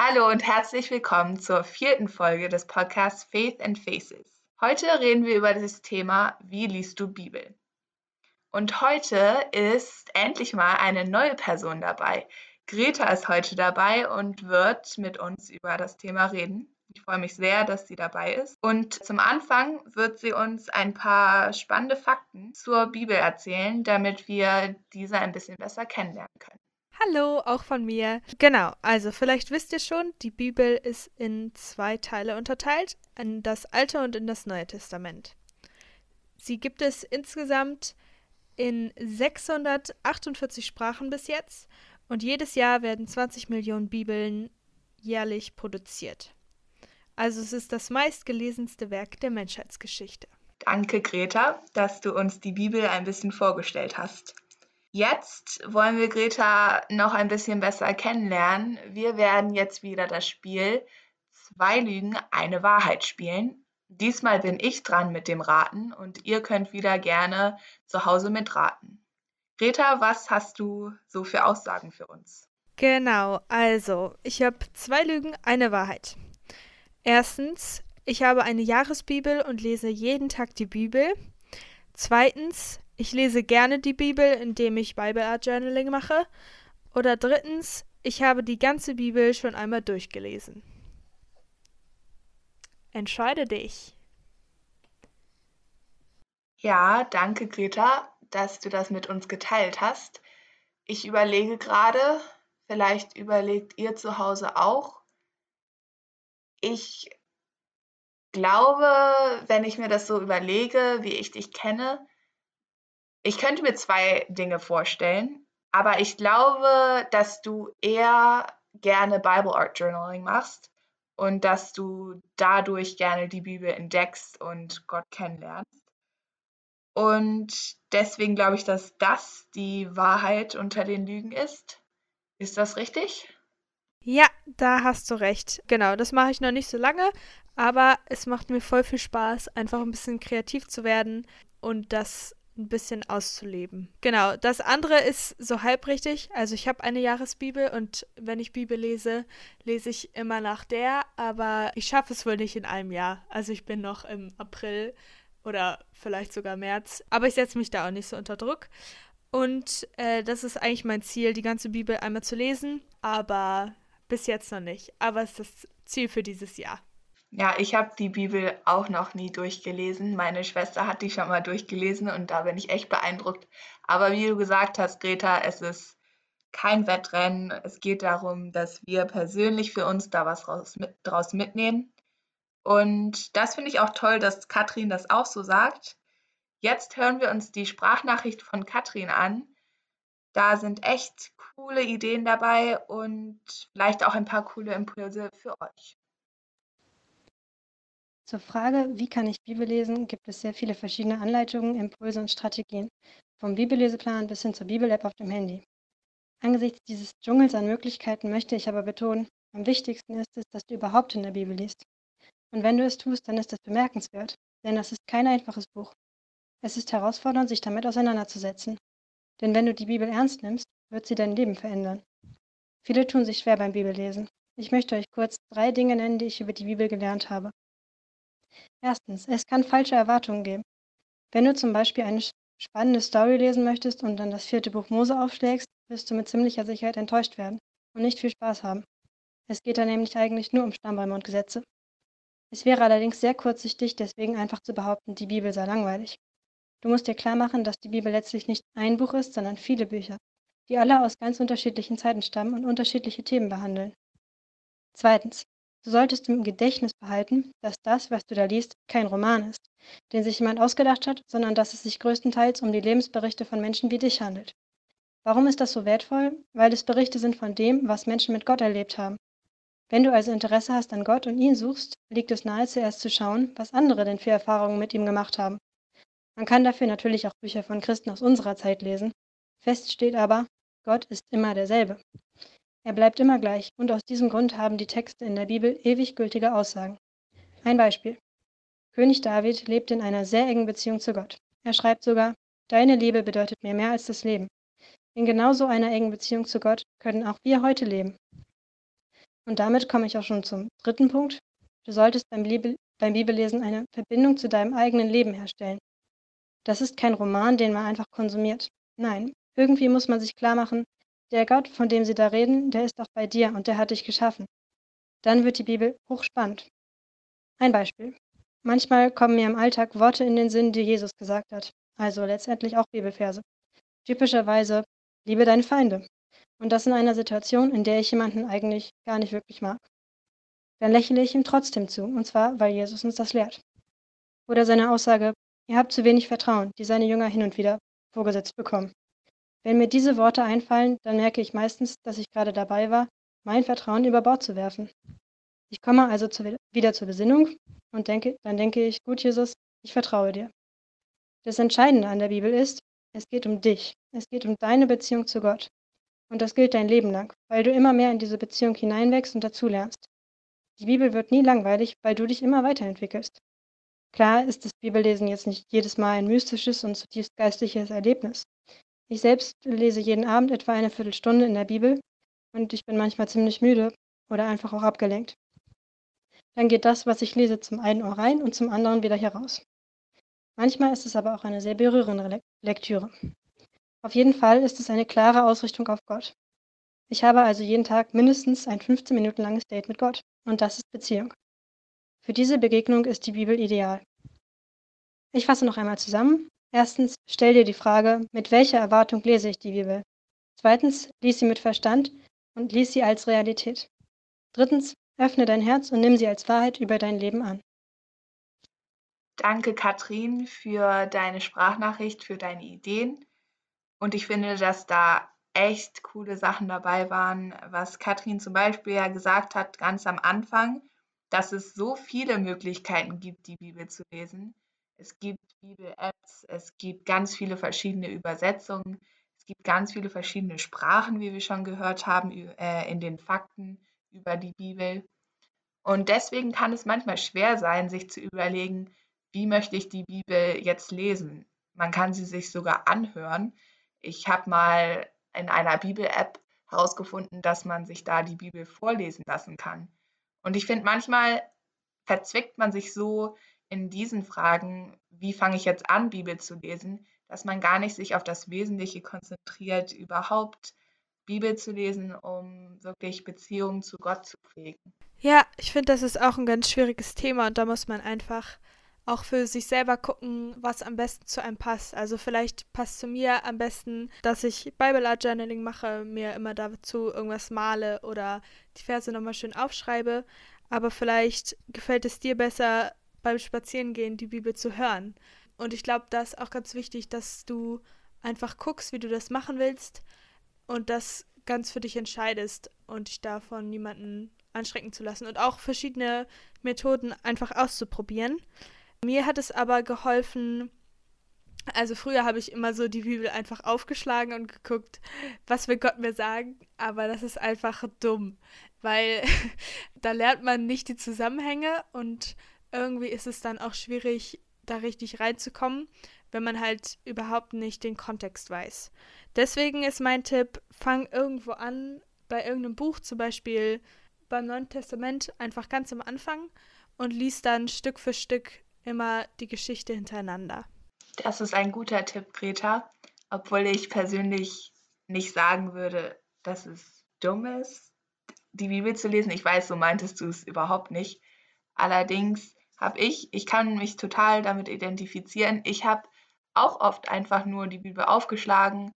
Hallo und herzlich willkommen zur vierten Folge des Podcasts Faith and Faces. Heute reden wir über das Thema Wie liest du Bibel? Und heute ist endlich mal eine neue Person dabei. Greta ist heute dabei und wird mit uns über das Thema reden. Ich freue mich sehr, dass sie dabei ist. Und zum Anfang wird sie uns ein paar spannende Fakten zur Bibel erzählen, damit wir diese ein bisschen besser kennenlernen können. Hallo, auch von mir. Genau, also vielleicht wisst ihr schon, die Bibel ist in zwei Teile unterteilt, in das Alte und in das Neue Testament. Sie gibt es insgesamt in 648 Sprachen bis jetzt und jedes Jahr werden 20 Millionen Bibeln jährlich produziert. Also es ist das meistgelesenste Werk der Menschheitsgeschichte. Danke, Greta, dass du uns die Bibel ein bisschen vorgestellt hast. Jetzt wollen wir Greta noch ein bisschen besser kennenlernen. Wir werden jetzt wieder das Spiel Zwei Lügen, eine Wahrheit spielen. Diesmal bin ich dran mit dem Raten und ihr könnt wieder gerne zu Hause mitraten. Greta, was hast du so für Aussagen für uns? Genau, also ich habe zwei Lügen, eine Wahrheit. Erstens, ich habe eine Jahresbibel und lese jeden Tag die Bibel. Zweitens, ich lese gerne die Bibel, indem ich Bible Art Journaling mache. Oder drittens, ich habe die ganze Bibel schon einmal durchgelesen. Entscheide dich. Ja, danke Greta, dass du das mit uns geteilt hast. Ich überlege gerade, vielleicht überlegt ihr zu Hause auch, ich glaube, wenn ich mir das so überlege, wie ich dich kenne, ich könnte mir zwei Dinge vorstellen, aber ich glaube, dass du eher gerne Bible Art Journaling machst und dass du dadurch gerne die Bibel entdeckst und Gott kennenlernst. Und deswegen glaube ich, dass das die Wahrheit unter den Lügen ist. Ist das richtig? Ja, da hast du recht. Genau, das mache ich noch nicht so lange, aber es macht mir voll viel Spaß, einfach ein bisschen kreativ zu werden und das ein bisschen auszuleben. Genau, das andere ist so halbrichtig. Also ich habe eine Jahresbibel und wenn ich Bibel lese, lese ich immer nach der, aber ich schaffe es wohl nicht in einem Jahr. Also ich bin noch im April oder vielleicht sogar März, aber ich setze mich da auch nicht so unter Druck. Und äh, das ist eigentlich mein Ziel, die ganze Bibel einmal zu lesen, aber bis jetzt noch nicht, aber es ist das Ziel für dieses Jahr. Ja, ich habe die Bibel auch noch nie durchgelesen. Meine Schwester hat die schon mal durchgelesen und da bin ich echt beeindruckt. Aber wie du gesagt hast, Greta, es ist kein Wettrennen. Es geht darum, dass wir persönlich für uns da was draus, mit, draus mitnehmen. Und das finde ich auch toll, dass Katrin das auch so sagt. Jetzt hören wir uns die Sprachnachricht von Katrin an. Da sind echt coole Ideen dabei und vielleicht auch ein paar coole Impulse für euch. Zur Frage, wie kann ich Bibel lesen, gibt es sehr viele verschiedene Anleitungen, Impulse und Strategien, vom Bibelleseplan bis hin zur Bibel-App auf dem Handy. Angesichts dieses Dschungels an Möglichkeiten möchte ich aber betonen, am wichtigsten ist es, dass du überhaupt in der Bibel liest. Und wenn du es tust, dann ist das bemerkenswert, denn das ist kein einfaches Buch. Es ist herausfordernd, sich damit auseinanderzusetzen. Denn wenn du die Bibel ernst nimmst, wird sie dein Leben verändern. Viele tun sich schwer beim Bibellesen. Ich möchte euch kurz drei Dinge nennen, die ich über die Bibel gelernt habe. Erstens, es kann falsche Erwartungen geben. Wenn du zum Beispiel eine spannende Story lesen möchtest und dann das vierte Buch Mose aufschlägst, wirst du mit ziemlicher Sicherheit enttäuscht werden und nicht viel Spaß haben. Es geht da nämlich eigentlich nur um Stammbäume und Gesetze. Es wäre allerdings sehr kurzsichtig, deswegen einfach zu behaupten, die Bibel sei langweilig. Du musst dir klar machen, dass die Bibel letztlich nicht ein Buch ist, sondern viele Bücher die alle aus ganz unterschiedlichen Zeiten stammen und unterschiedliche Themen behandeln. Zweitens. Du solltest im Gedächtnis behalten, dass das, was du da liest, kein Roman ist, den sich jemand ausgedacht hat, sondern dass es sich größtenteils um die Lebensberichte von Menschen wie dich handelt. Warum ist das so wertvoll? Weil es Berichte sind von dem, was Menschen mit Gott erlebt haben. Wenn du also Interesse hast an Gott und ihn suchst, liegt es nahe zuerst zu schauen, was andere denn für Erfahrungen mit ihm gemacht haben. Man kann dafür natürlich auch Bücher von Christen aus unserer Zeit lesen. Fest steht aber, Gott ist immer derselbe. Er bleibt immer gleich und aus diesem Grund haben die Texte in der Bibel ewig gültige Aussagen. Ein Beispiel. König David lebt in einer sehr engen Beziehung zu Gott. Er schreibt sogar, Deine Liebe bedeutet mir mehr als das Leben. In genau so einer engen Beziehung zu Gott können auch wir heute leben. Und damit komme ich auch schon zum dritten Punkt. Du solltest beim, Liebe, beim Bibellesen eine Verbindung zu deinem eigenen Leben herstellen. Das ist kein Roman, den man einfach konsumiert. Nein, irgendwie muss man sich klar machen, der Gott, von dem sie da reden, der ist auch bei dir und der hat dich geschaffen. Dann wird die Bibel hochspannend. Ein Beispiel. Manchmal kommen mir im Alltag Worte in den Sinn, die Jesus gesagt hat, also letztendlich auch Bibelverse. Typischerweise, liebe deine Feinde. Und das in einer Situation, in der ich jemanden eigentlich gar nicht wirklich mag. Dann lächle ich ihm trotzdem zu, und zwar, weil Jesus uns das lehrt. Oder seine Aussage, ihr habt zu wenig Vertrauen, die seine Jünger hin und wieder vorgesetzt bekommen. Wenn mir diese Worte einfallen, dann merke ich meistens, dass ich gerade dabei war, mein Vertrauen über Bord zu werfen. Ich komme also zu, wieder zur Besinnung und denke, dann denke ich, gut Jesus, ich vertraue dir. Das Entscheidende an der Bibel ist, es geht um dich. Es geht um deine Beziehung zu Gott. Und das gilt dein Leben lang, weil du immer mehr in diese Beziehung hineinwächst und dazulernst. Die Bibel wird nie langweilig, weil du dich immer weiterentwickelst. Klar ist das Bibellesen jetzt nicht jedes Mal ein mystisches und zutiefst geistliches Erlebnis. Ich selbst lese jeden Abend etwa eine Viertelstunde in der Bibel und ich bin manchmal ziemlich müde oder einfach auch abgelenkt. Dann geht das, was ich lese, zum einen Ohr rein und zum anderen wieder heraus. Manchmal ist es aber auch eine sehr berührende Lektüre. Auf jeden Fall ist es eine klare Ausrichtung auf Gott. Ich habe also jeden Tag mindestens ein 15 Minuten langes Date mit Gott und das ist Beziehung. Für diese Begegnung ist die Bibel ideal. Ich fasse noch einmal zusammen. Erstens, stell dir die Frage, mit welcher Erwartung lese ich die Bibel? Zweitens, lies sie mit Verstand und lies sie als Realität. Drittens, öffne dein Herz und nimm sie als Wahrheit über dein Leben an. Danke, Katrin, für deine Sprachnachricht, für deine Ideen. Und ich finde, dass da echt coole Sachen dabei waren, was Katrin zum Beispiel ja gesagt hat, ganz am Anfang, dass es so viele Möglichkeiten gibt, die Bibel zu lesen. Es gibt Bibel-Apps, es gibt ganz viele verschiedene Übersetzungen, es gibt ganz viele verschiedene Sprachen, wie wir schon gehört haben, äh, in den Fakten über die Bibel. Und deswegen kann es manchmal schwer sein, sich zu überlegen, wie möchte ich die Bibel jetzt lesen. Man kann sie sich sogar anhören. Ich habe mal in einer Bibel-App herausgefunden, dass man sich da die Bibel vorlesen lassen kann. Und ich finde, manchmal verzwickt man sich so in diesen Fragen, wie fange ich jetzt an, Bibel zu lesen, dass man gar nicht sich auf das Wesentliche konzentriert, überhaupt Bibel zu lesen, um wirklich Beziehungen zu Gott zu pflegen. Ja, ich finde, das ist auch ein ganz schwieriges Thema und da muss man einfach auch für sich selber gucken, was am besten zu einem passt. Also vielleicht passt zu mir am besten, dass ich Bible Art Journaling mache, mir immer dazu irgendwas male oder die Verse nochmal schön aufschreibe. Aber vielleicht gefällt es dir besser, beim Spazierengehen die Bibel zu hören. Und ich glaube, da ist auch ganz wichtig, dass du einfach guckst, wie du das machen willst und das ganz für dich entscheidest und dich davon niemanden anschrecken zu lassen und auch verschiedene Methoden einfach auszuprobieren. Mir hat es aber geholfen, also früher habe ich immer so die Bibel einfach aufgeschlagen und geguckt, was will Gott mir sagen, aber das ist einfach dumm, weil da lernt man nicht die Zusammenhänge und irgendwie ist es dann auch schwierig, da richtig reinzukommen, wenn man halt überhaupt nicht den Kontext weiß. Deswegen ist mein Tipp, fang irgendwo an, bei irgendeinem Buch, zum Beispiel beim Neuen Testament, einfach ganz am Anfang und liest dann Stück für Stück immer die Geschichte hintereinander. Das ist ein guter Tipp, Greta, obwohl ich persönlich nicht sagen würde, dass es dumm ist, die Bibel zu lesen. Ich weiß, so meintest du es überhaupt nicht. Allerdings habe ich, ich kann mich total damit identifizieren, ich habe auch oft einfach nur die Bibel aufgeschlagen,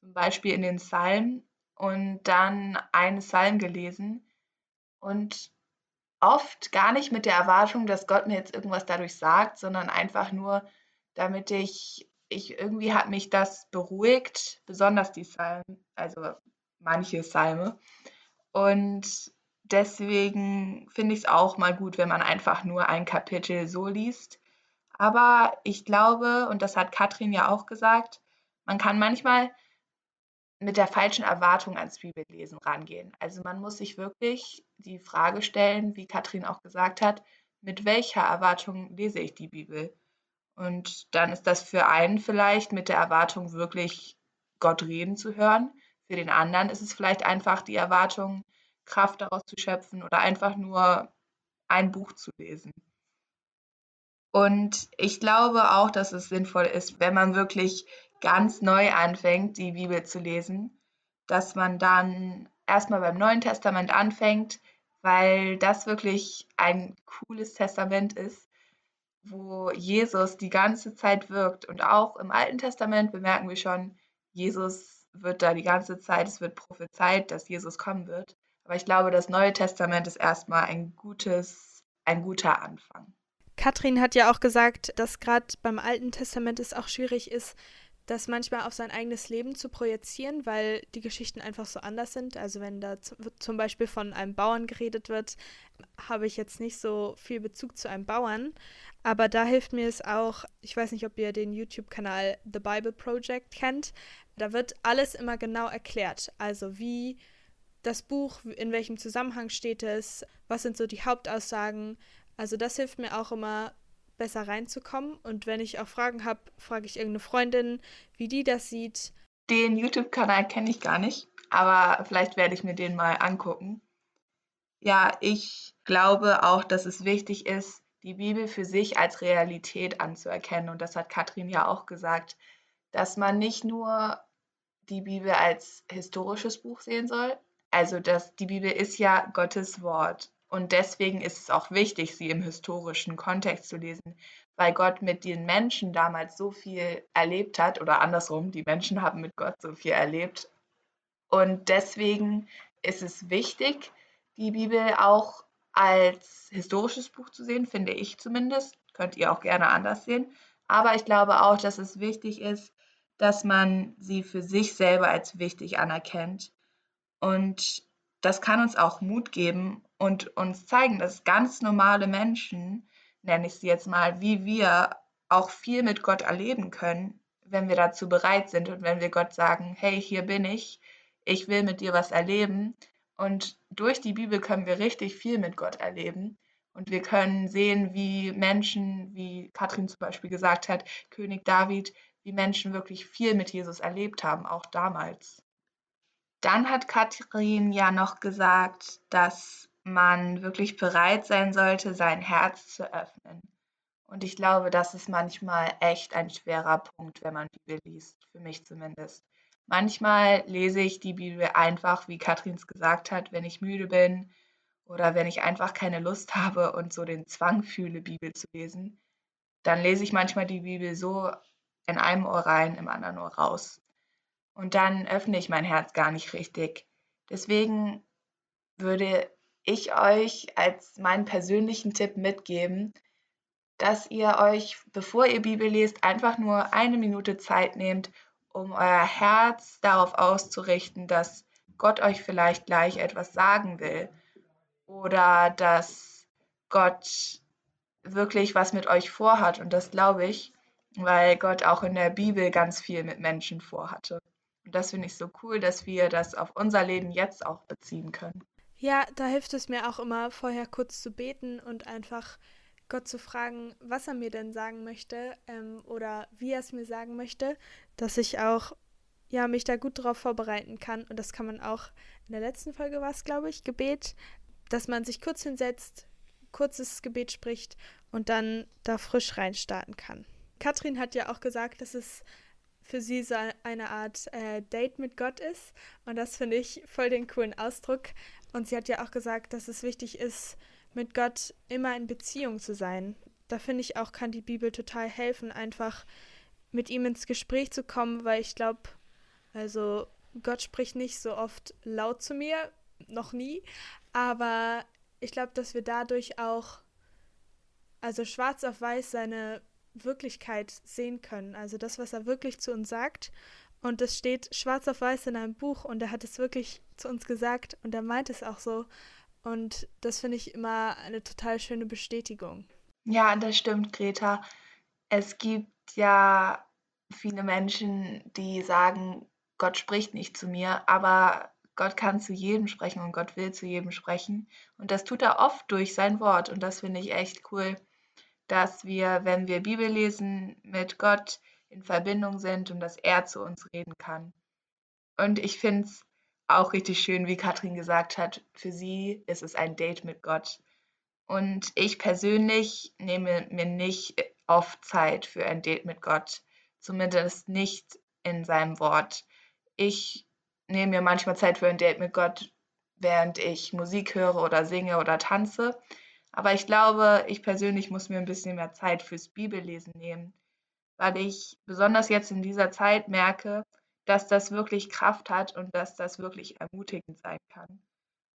zum Beispiel in den Psalmen und dann einen Psalm gelesen und oft gar nicht mit der Erwartung, dass Gott mir jetzt irgendwas dadurch sagt, sondern einfach nur, damit ich, ich irgendwie hat mich das beruhigt, besonders die Psalmen, also manche Psalme. Und deswegen finde ich es auch mal gut, wenn man einfach nur ein Kapitel so liest. Aber ich glaube, und das hat Katrin ja auch gesagt, man kann manchmal mit der falschen Erwartung ans Bibellesen rangehen. Also man muss sich wirklich die Frage stellen, wie Katrin auch gesagt hat, mit welcher Erwartung lese ich die Bibel? Und dann ist das für einen vielleicht mit der Erwartung, wirklich Gott reden zu hören. Für den anderen ist es vielleicht einfach die Erwartung, Kraft daraus zu schöpfen oder einfach nur ein Buch zu lesen. Und ich glaube auch, dass es sinnvoll ist, wenn man wirklich ganz neu anfängt, die Bibel zu lesen, dass man dann erstmal beim Neuen Testament anfängt, weil das wirklich ein cooles Testament ist, wo Jesus die ganze Zeit wirkt. Und auch im Alten Testament bemerken wir schon, Jesus wird da die ganze Zeit, es wird prophezeit, dass Jesus kommen wird. Aber ich glaube, das Neue Testament ist erstmal ein gutes, ein guter Anfang. Katrin hat ja auch gesagt, dass gerade beim Alten Testament es auch schwierig ist, das manchmal auf sein eigenes Leben zu projizieren, weil die Geschichten einfach so anders sind. Also wenn da zum Beispiel von einem Bauern geredet wird, habe ich jetzt nicht so viel Bezug zu einem Bauern. Aber da hilft mir es auch, ich weiß nicht, ob ihr den YouTube-Kanal The Bible Project kennt. Da wird alles immer genau erklärt. Also wie das Buch, in welchem Zusammenhang steht es, was sind so die Hauptaussagen. Also das hilft mir auch immer besser reinzukommen. Und wenn ich auch Fragen habe, frage ich irgendeine Freundin, wie die das sieht. Den YouTube-Kanal kenne ich gar nicht, aber vielleicht werde ich mir den mal angucken. Ja, ich glaube auch, dass es wichtig ist, die Bibel für sich als Realität anzuerkennen. Und das hat Katrin ja auch gesagt, dass man nicht nur die Bibel als historisches Buch sehen soll. Also, dass die Bibel ist ja Gottes Wort. Und deswegen ist es auch wichtig, sie im historischen Kontext zu lesen, weil Gott mit den Menschen damals so viel erlebt hat oder andersrum, die Menschen haben mit Gott so viel erlebt. Und deswegen ist es wichtig, die Bibel auch als historisches Buch zu sehen, finde ich zumindest. Könnt ihr auch gerne anders sehen. Aber ich glaube auch, dass es wichtig ist, dass man sie für sich selber als wichtig anerkennt. Und das kann uns auch Mut geben und uns zeigen, dass ganz normale Menschen, nenne ich sie jetzt mal, wie wir auch viel mit Gott erleben können, wenn wir dazu bereit sind und wenn wir Gott sagen, hey, hier bin ich, ich will mit dir was erleben. Und durch die Bibel können wir richtig viel mit Gott erleben. Und wir können sehen, wie Menschen, wie Katrin zum Beispiel gesagt hat, König David, wie Menschen wirklich viel mit Jesus erlebt haben, auch damals. Dann hat Katrin ja noch gesagt, dass man wirklich bereit sein sollte, sein Herz zu öffnen. Und ich glaube, das ist manchmal echt ein schwerer Punkt, wenn man Bibel liest, für mich zumindest. Manchmal lese ich die Bibel einfach, wie Katrin es gesagt hat, wenn ich müde bin oder wenn ich einfach keine Lust habe und so den Zwang fühle, Bibel zu lesen. Dann lese ich manchmal die Bibel so in einem Ohr rein, im anderen Ohr raus. Und dann öffne ich mein Herz gar nicht richtig. Deswegen würde ich euch als meinen persönlichen Tipp mitgeben, dass ihr euch, bevor ihr Bibel lest, einfach nur eine Minute Zeit nehmt, um euer Herz darauf auszurichten, dass Gott euch vielleicht gleich etwas sagen will oder dass Gott wirklich was mit euch vorhat. Und das glaube ich, weil Gott auch in der Bibel ganz viel mit Menschen vorhatte. Und das finde ich so cool, dass wir das auf unser Leben jetzt auch beziehen können. Ja, da hilft es mir auch immer, vorher kurz zu beten und einfach Gott zu fragen, was er mir denn sagen möchte ähm, oder wie er es mir sagen möchte, dass ich auch ja mich da gut darauf vorbereiten kann. Und das kann man auch in der letzten Folge war es, glaube ich, Gebet, dass man sich kurz hinsetzt, kurzes Gebet spricht und dann da frisch reinstarten kann. Katrin hat ja auch gesagt, dass es für sie so eine Art äh, Date mit Gott ist. Und das finde ich voll den coolen Ausdruck. Und sie hat ja auch gesagt, dass es wichtig ist, mit Gott immer in Beziehung zu sein. Da finde ich auch, kann die Bibel total helfen, einfach mit ihm ins Gespräch zu kommen, weil ich glaube, also Gott spricht nicht so oft laut zu mir, noch nie, aber ich glaube, dass wir dadurch auch, also schwarz auf weiß, seine Wirklichkeit sehen können. Also das, was er wirklich zu uns sagt. Und es steht schwarz auf weiß in einem Buch und er hat es wirklich zu uns gesagt und er meint es auch so. Und das finde ich immer eine total schöne Bestätigung. Ja, das stimmt, Greta. Es gibt ja viele Menschen, die sagen, Gott spricht nicht zu mir, aber Gott kann zu jedem sprechen und Gott will zu jedem sprechen. Und das tut er oft durch sein Wort und das finde ich echt cool dass wir, wenn wir Bibel lesen, mit Gott in Verbindung sind und dass er zu uns reden kann. Und ich finde es auch richtig schön, wie Katrin gesagt hat, für sie ist es ein Date mit Gott. Und ich persönlich nehme mir nicht oft Zeit für ein Date mit Gott, zumindest nicht in seinem Wort. Ich nehme mir manchmal Zeit für ein Date mit Gott, während ich Musik höre oder singe oder tanze. Aber ich glaube, ich persönlich muss mir ein bisschen mehr Zeit fürs Bibellesen nehmen, weil ich besonders jetzt in dieser Zeit merke, dass das wirklich Kraft hat und dass das wirklich ermutigend sein kann.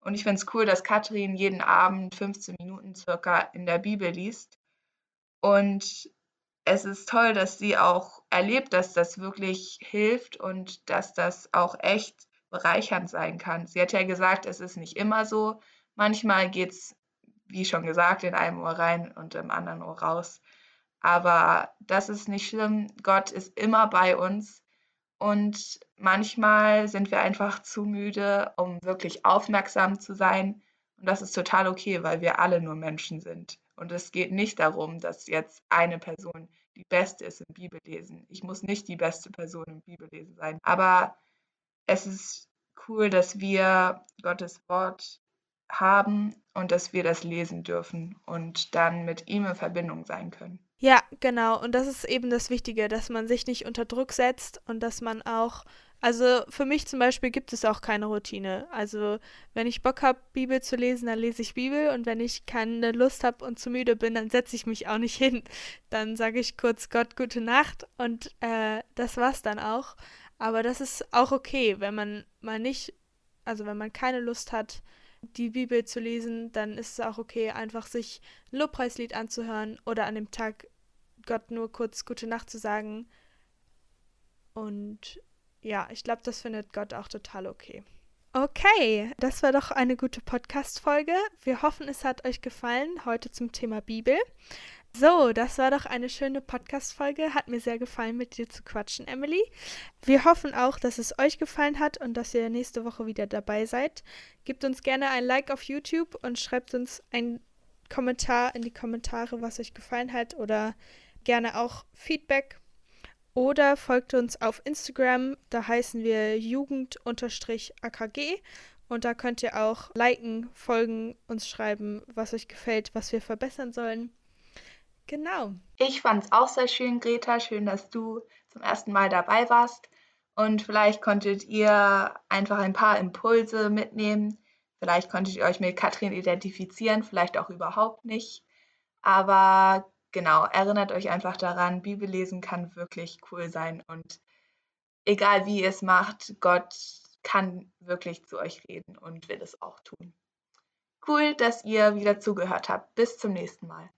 Und ich finde es cool, dass Katrin jeden Abend 15 Minuten circa in der Bibel liest. Und es ist toll, dass sie auch erlebt, dass das wirklich hilft und dass das auch echt bereichernd sein kann. Sie hat ja gesagt, es ist nicht immer so. Manchmal geht es, wie schon gesagt, in einem Ohr rein und im anderen Ohr raus. Aber das ist nicht schlimm. Gott ist immer bei uns und manchmal sind wir einfach zu müde, um wirklich aufmerksam zu sein. Und das ist total okay, weil wir alle nur Menschen sind. Und es geht nicht darum, dass jetzt eine Person die Beste ist im Bibellesen. Ich muss nicht die beste Person im Bibellesen sein. Aber es ist cool, dass wir Gottes Wort haben und dass wir das lesen dürfen und dann mit ihm in Verbindung sein können. Ja, genau. Und das ist eben das Wichtige, dass man sich nicht unter Druck setzt und dass man auch, also für mich zum Beispiel gibt es auch keine Routine. Also wenn ich Bock habe, Bibel zu lesen, dann lese ich Bibel und wenn ich keine Lust habe und zu müde bin, dann setze ich mich auch nicht hin. Dann sage ich kurz Gott gute Nacht und äh, das war's dann auch. Aber das ist auch okay, wenn man mal nicht, also wenn man keine Lust hat, die Bibel zu lesen, dann ist es auch okay, einfach sich ein Lobpreislied anzuhören oder an dem Tag Gott nur kurz gute Nacht zu sagen. Und ja, ich glaube, das findet Gott auch total okay. Okay, das war doch eine gute Podcast-Folge. Wir hoffen, es hat euch gefallen heute zum Thema Bibel. So, das war doch eine schöne Podcast-Folge. Hat mir sehr gefallen, mit dir zu quatschen, Emily. Wir hoffen auch, dass es euch gefallen hat und dass ihr nächste Woche wieder dabei seid. Gebt uns gerne ein Like auf YouTube und schreibt uns einen Kommentar in die Kommentare, was euch gefallen hat oder gerne auch Feedback. Oder folgt uns auf Instagram, da heißen wir Jugend-AKG und da könnt ihr auch liken, folgen, uns schreiben, was euch gefällt, was wir verbessern sollen. Genau. Ich fand es auch sehr schön, Greta. Schön, dass du zum ersten Mal dabei warst. Und vielleicht konntet ihr einfach ein paar Impulse mitnehmen. Vielleicht konntet ihr euch mit Katrin identifizieren, vielleicht auch überhaupt nicht. Aber genau, erinnert euch einfach daran, Bibellesen kann wirklich cool sein. Und egal wie ihr es macht, Gott kann wirklich zu euch reden und will es auch tun. Cool, dass ihr wieder zugehört habt. Bis zum nächsten Mal.